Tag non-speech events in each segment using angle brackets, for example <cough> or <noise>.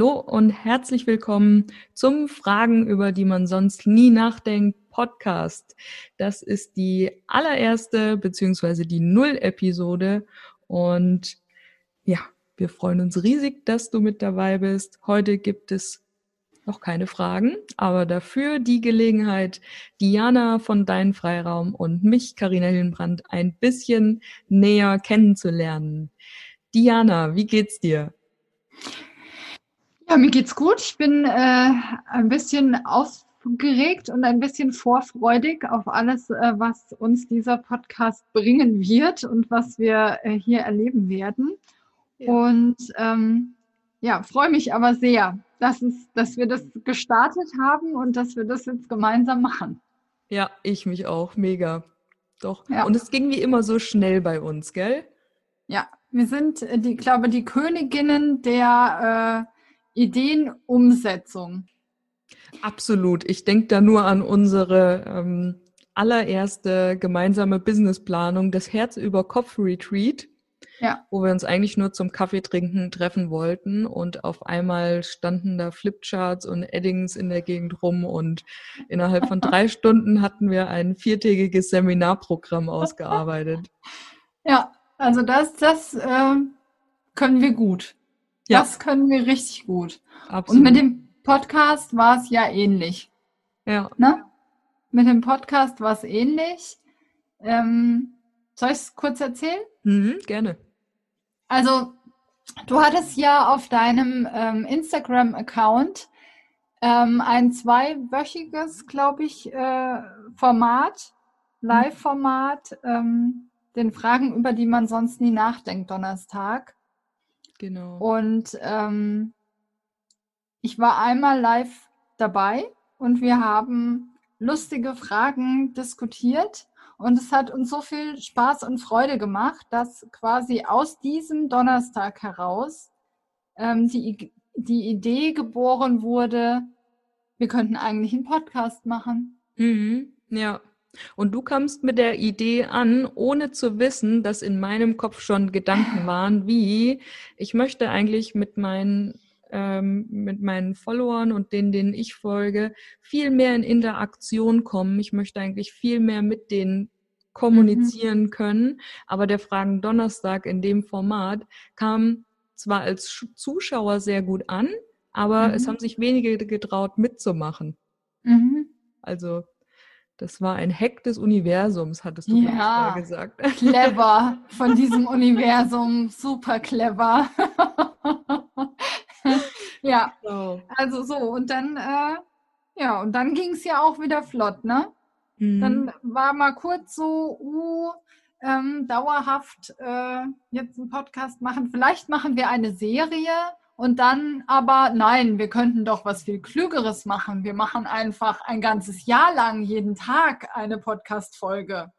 Hallo und herzlich willkommen zum Fragen, über die man sonst nie nachdenkt, Podcast. Das ist die allererste beziehungsweise die Null-Episode und ja, wir freuen uns riesig, dass du mit dabei bist. Heute gibt es noch keine Fragen, aber dafür die Gelegenheit, Diana von Dein Freiraum und mich, Karina Hillenbrand, ein bisschen näher kennenzulernen. Diana, wie geht's dir? Ja, mir geht's gut. Ich bin äh, ein bisschen aufgeregt und ein bisschen vorfreudig auf alles, äh, was uns dieser Podcast bringen wird und was wir äh, hier erleben werden. Ja. Und ähm, ja, freue mich aber sehr, dass, es, dass wir das gestartet haben und dass wir das jetzt gemeinsam machen. Ja, ich mich auch. Mega. Doch. Ja. Und es ging wie immer so schnell bei uns, gell? Ja, wir sind, äh, die, glaube die Königinnen der äh, Ideenumsetzung. Absolut. Ich denke da nur an unsere ähm, allererste gemeinsame Businessplanung, das Herz über Kopf Retreat, ja. wo wir uns eigentlich nur zum Kaffee trinken treffen wollten und auf einmal standen da Flipcharts und Eddings in der Gegend rum und innerhalb von drei <laughs> Stunden hatten wir ein viertägiges Seminarprogramm ausgearbeitet. Ja, also das, das äh, können wir gut. Ja. Das können wir richtig gut. Absolut. Und mit dem Podcast war es ja ähnlich. Ja. Ne? Mit dem Podcast war es ähnlich. Ähm, soll ich es kurz erzählen? Mhm, gerne. Also, du hattest ja auf deinem ähm, Instagram-Account ähm, ein zweiwöchiges, glaube ich, äh, Format, Live-Format, ähm, den Fragen, über die man sonst nie nachdenkt, Donnerstag. Genau. Und ähm, ich war einmal live dabei und wir haben lustige Fragen diskutiert. Und es hat uns so viel Spaß und Freude gemacht, dass quasi aus diesem Donnerstag heraus ähm, die, die Idee geboren wurde, wir könnten eigentlich einen Podcast machen. Mhm, ja. Und du kamst mit der Idee an, ohne zu wissen, dass in meinem Kopf schon Gedanken <laughs> waren, wie ich möchte eigentlich mit meinen ähm, mit meinen Followern und denen, denen ich folge, viel mehr in Interaktion kommen. Ich möchte eigentlich viel mehr mit denen kommunizieren mhm. können. Aber der Fragen Donnerstag in dem Format kam zwar als Zuschauer sehr gut an, aber mhm. es haben sich wenige getraut mitzumachen. Mhm. Also das war ein Hack des Universums, hattest du ja, gesagt. Clever <laughs> von diesem Universum, super clever. <laughs> ja, so. also so und dann, äh, ja und dann ging es ja auch wieder flott, ne? Mhm. Dann war mal kurz so, uh, ähm, dauerhaft äh, jetzt einen Podcast machen. Vielleicht machen wir eine Serie und dann aber, nein, wir könnten doch was viel Klügeres machen. Wir machen einfach ein ganzes Jahr lang jeden Tag eine Podcast-Folge.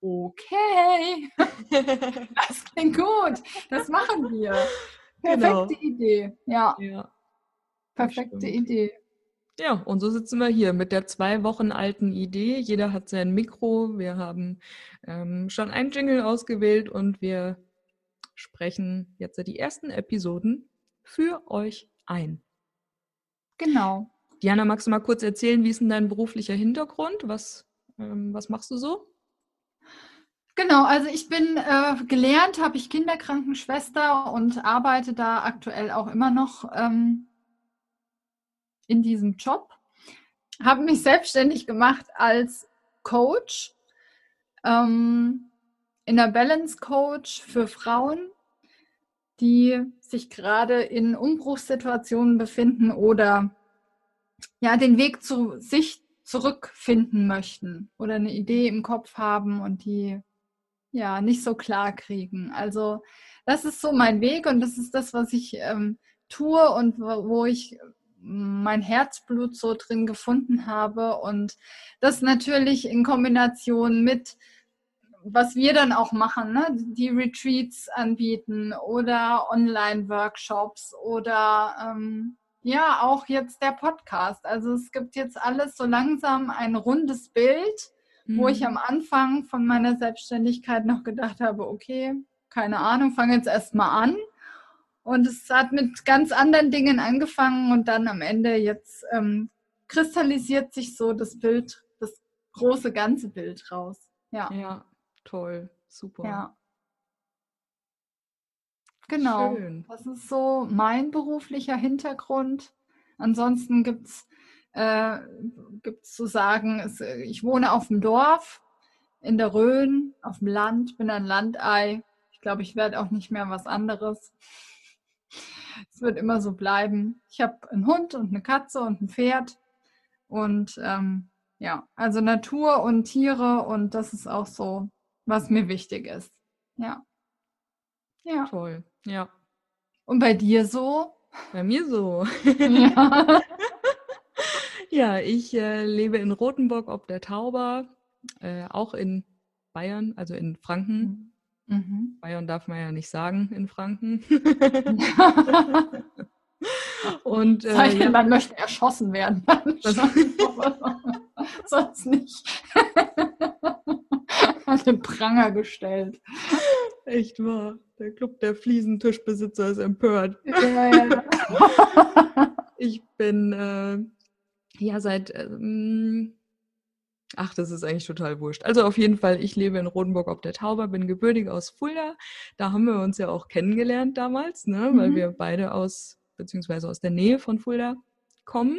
Okay, <laughs> das klingt gut. Das machen wir. Perfekte genau. Idee. Ja. ja Perfekte Idee. Ja, und so sitzen wir hier mit der zwei Wochen alten Idee. Jeder hat sein Mikro. Wir haben ähm, schon einen Jingle ausgewählt und wir sprechen jetzt die ersten Episoden für euch ein. Genau. Diana, magst du mal kurz erzählen, wie ist denn dein beruflicher Hintergrund? Was, ähm, was machst du so? Genau, also ich bin äh, gelernt, habe ich Kinderkrankenschwester und arbeite da aktuell auch immer noch ähm, in diesem Job. Habe mich selbstständig gemacht als Coach, ähm, in der Balance Coach für Frauen die sich gerade in Umbruchssituationen befinden oder ja den Weg zu sich zurückfinden möchten oder eine Idee im Kopf haben und die ja nicht so klar kriegen. Also das ist so mein Weg und das ist das, was ich ähm, tue und wo, wo ich mein Herzblut so drin gefunden habe und das natürlich in Kombination mit was wir dann auch machen, ne? die Retreats anbieten oder Online-Workshops oder ähm, ja, auch jetzt der Podcast. Also es gibt jetzt alles so langsam ein rundes Bild, mhm. wo ich am Anfang von meiner Selbstständigkeit noch gedacht habe, okay, keine Ahnung, fange jetzt erstmal an. Und es hat mit ganz anderen Dingen angefangen und dann am Ende jetzt ähm, kristallisiert sich so das Bild, das große ganze Bild raus. Ja. Ja, toll, super. Ja. Genau. Schön. Das ist so mein beruflicher Hintergrund. Ansonsten gibt es äh, gibt's zu sagen, es, äh, ich wohne auf dem Dorf in der Rhön, auf dem Land, bin ein Landei. Ich glaube, ich werde auch nicht mehr was anderes. <laughs> Es wird immer so bleiben. Ich habe einen Hund und eine Katze und ein Pferd. Und ähm, ja, also Natur und Tiere und das ist auch so, was mir wichtig ist. Ja. Ja. Toll. Ja. Und bei dir so? Bei mir so. Ja. <laughs> Ja, ich äh, lebe in Rothenburg ob der Tauber, äh, auch in Bayern, also in Franken. Mhm. Bayern darf man ja nicht sagen in Franken. <laughs> Und äh, Sei denn, ja, man möchte erschossen werden. <laughs> Sonst nicht. An den Pranger gestellt. echt wahr. Der Club der Fliesentischbesitzer ist empört. Ja, ja. <laughs> Ich bin äh, ja seit, ähm, ach, das ist eigentlich total wurscht. Also auf jeden Fall, ich lebe in Rodenburg ob der Tauber, bin gebürtig aus Fulda. Da haben wir uns ja auch kennengelernt damals, ne? weil Mhm. wir beide aus, beziehungsweise aus der Nähe von Fulda kommen.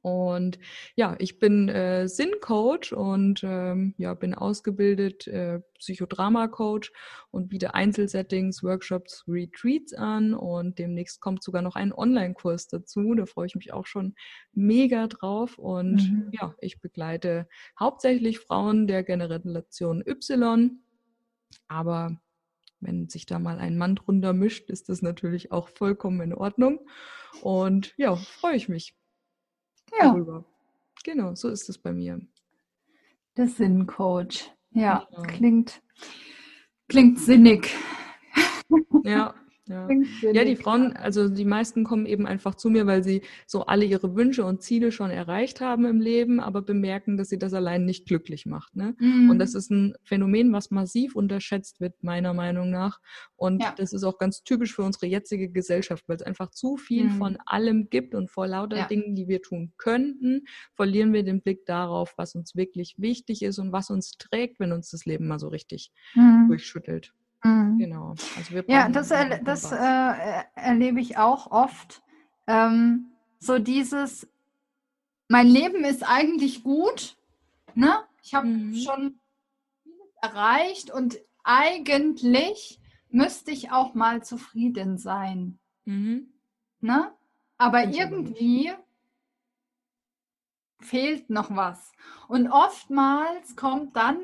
Und ja, ich bin äh, Sinncoach und ähm, ja, bin ausgebildet äh, Psychodrama-Coach und biete Einzelsettings, Workshops, Retreats an und demnächst kommt sogar noch ein Online-Kurs dazu. Da freue ich mich auch schon mega drauf. Und Mhm. ja, ich begleite hauptsächlich Frauen der Generation Y, aber wenn sich da mal ein Mann drunter mischt, ist das natürlich auch vollkommen in Ordnung. Und ja, freue ich mich ja, darüber. Genau, so ist es bei mir. der Sinncoach. Ja, Genau. klingt, klingt sinnig. Ja, <laughs> ja. Ja, die Frauen, also die meisten kommen eben einfach zu mir, weil sie so alle ihre Wünsche und Ziele schon erreicht haben im Leben, aber bemerken, dass sie das allein nicht glücklich macht. Ne? Mhm. Und das ist ein Phänomen, was massiv unterschätzt wird, meiner Meinung nach. Und Ja. das ist auch ganz typisch für unsere jetzige Gesellschaft, weil es einfach zu viel Mhm. von allem gibt und vor lauter Ja. Dingen, die wir tun könnten, verlieren wir den Blick darauf, was uns wirklich wichtig ist und was uns trägt, wenn uns das Leben mal so richtig Mhm. durchschüttelt. Mhm. Genau. Also wir Ja, das, erle das äh, er- erlebe ich auch oft. Ähm, so dieses, mein Leben ist eigentlich gut, ne? Ich habe Mhm. schon vieles erreicht und eigentlich müsste ich auch mal zufrieden sein, Mhm. ne? Aber ich irgendwie fehlt noch was. Und oftmals kommt dann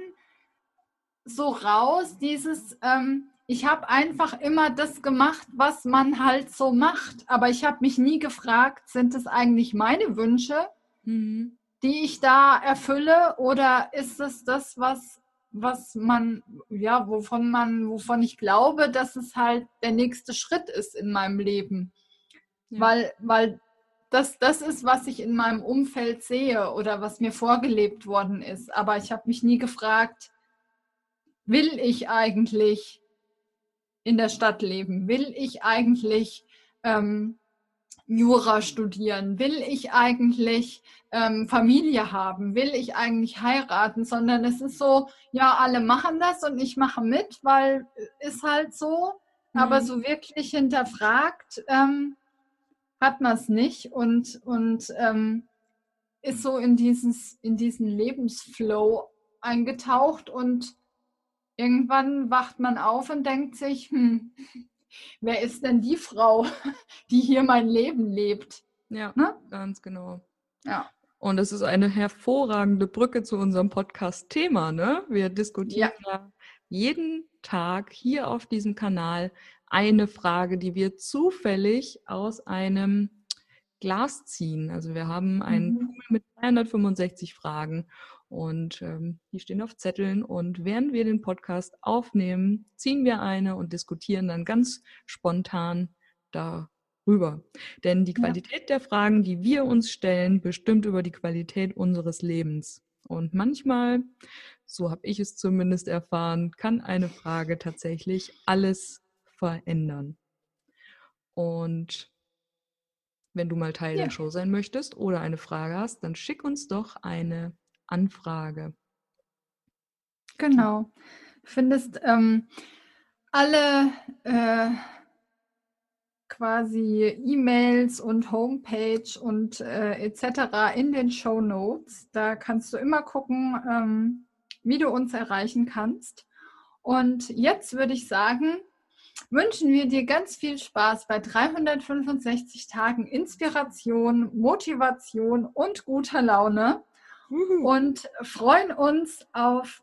so raus, dieses, ähm, ich habe einfach immer das gemacht, was man halt so macht. Aber ich habe mich nie gefragt, sind es eigentlich meine Wünsche, Mhm. die ich da erfülle, oder ist es das, was, was man, ja, wovon man, wovon ich glaube, dass es halt der nächste Schritt ist in meinem Leben. Ja. Weil, weil das, das ist, was ich in meinem Umfeld sehe oder was mir vorgelebt worden ist. Aber ich habe mich nie gefragt, will ich eigentlich in der Stadt leben? Will ich eigentlich ähm, Jura studieren? Will ich eigentlich ähm, Familie haben? Will ich eigentlich heiraten? Sondern es ist so, ja, alle machen das und ich mache mit, weil ist halt so. Aber Mhm. so wirklich hinterfragt ähm, hat man es nicht und, und ähm, ist so in, dieses, in diesen Lebensflow eingetaucht und irgendwann wacht man auf und denkt sich, hm, wer ist denn die Frau, <laughs> die hier mein Leben lebt? Ja, Ne? ganz genau. Ja. Und das ist eine hervorragende Brücke zu unserem Podcast-Thema. Ne? Wir diskutieren ja. jeden Tag hier auf diesem Kanal eine Frage, die wir zufällig aus einem Glas ziehen. Also wir haben einen Mhm. Pool mit 365 Fragen und ähm, die stehen auf Zetteln. Und während wir den Podcast aufnehmen, ziehen wir eine und diskutieren dann ganz spontan darüber. Denn die Ja. Qualität der Fragen, die wir uns stellen, bestimmt über die Qualität unseres Lebens. Und manchmal, so habe ich es zumindest erfahren, kann eine Frage tatsächlich alles verändern. Und wenn du mal Teil Ja. der Show sein möchtest oder eine Frage hast, dann schick uns doch eine Anfrage. Genau. Findest ähm, alle äh, quasi E-Mails und Homepage und äh, etc. in den Show Notes. Da kannst du immer gucken, ähm, wie du uns erreichen kannst. Und jetzt würde ich sagen, wünschen wir dir ganz viel Spaß bei 365 Tagen Inspiration, Motivation und guter Laune und freuen uns auf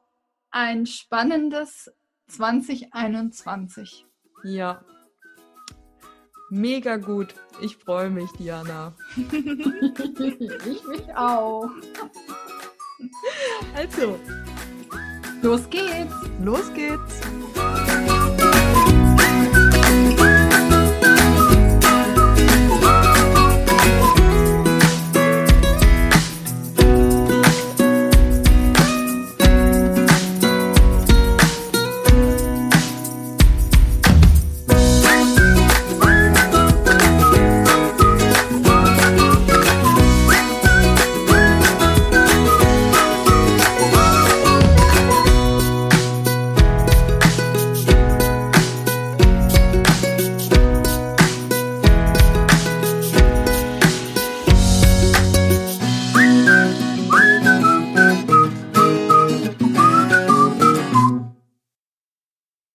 ein spannendes 2021. Ja. Mega gut. Ich freue mich, Diana. ich mich auch. Also, Los geht's! los geht's.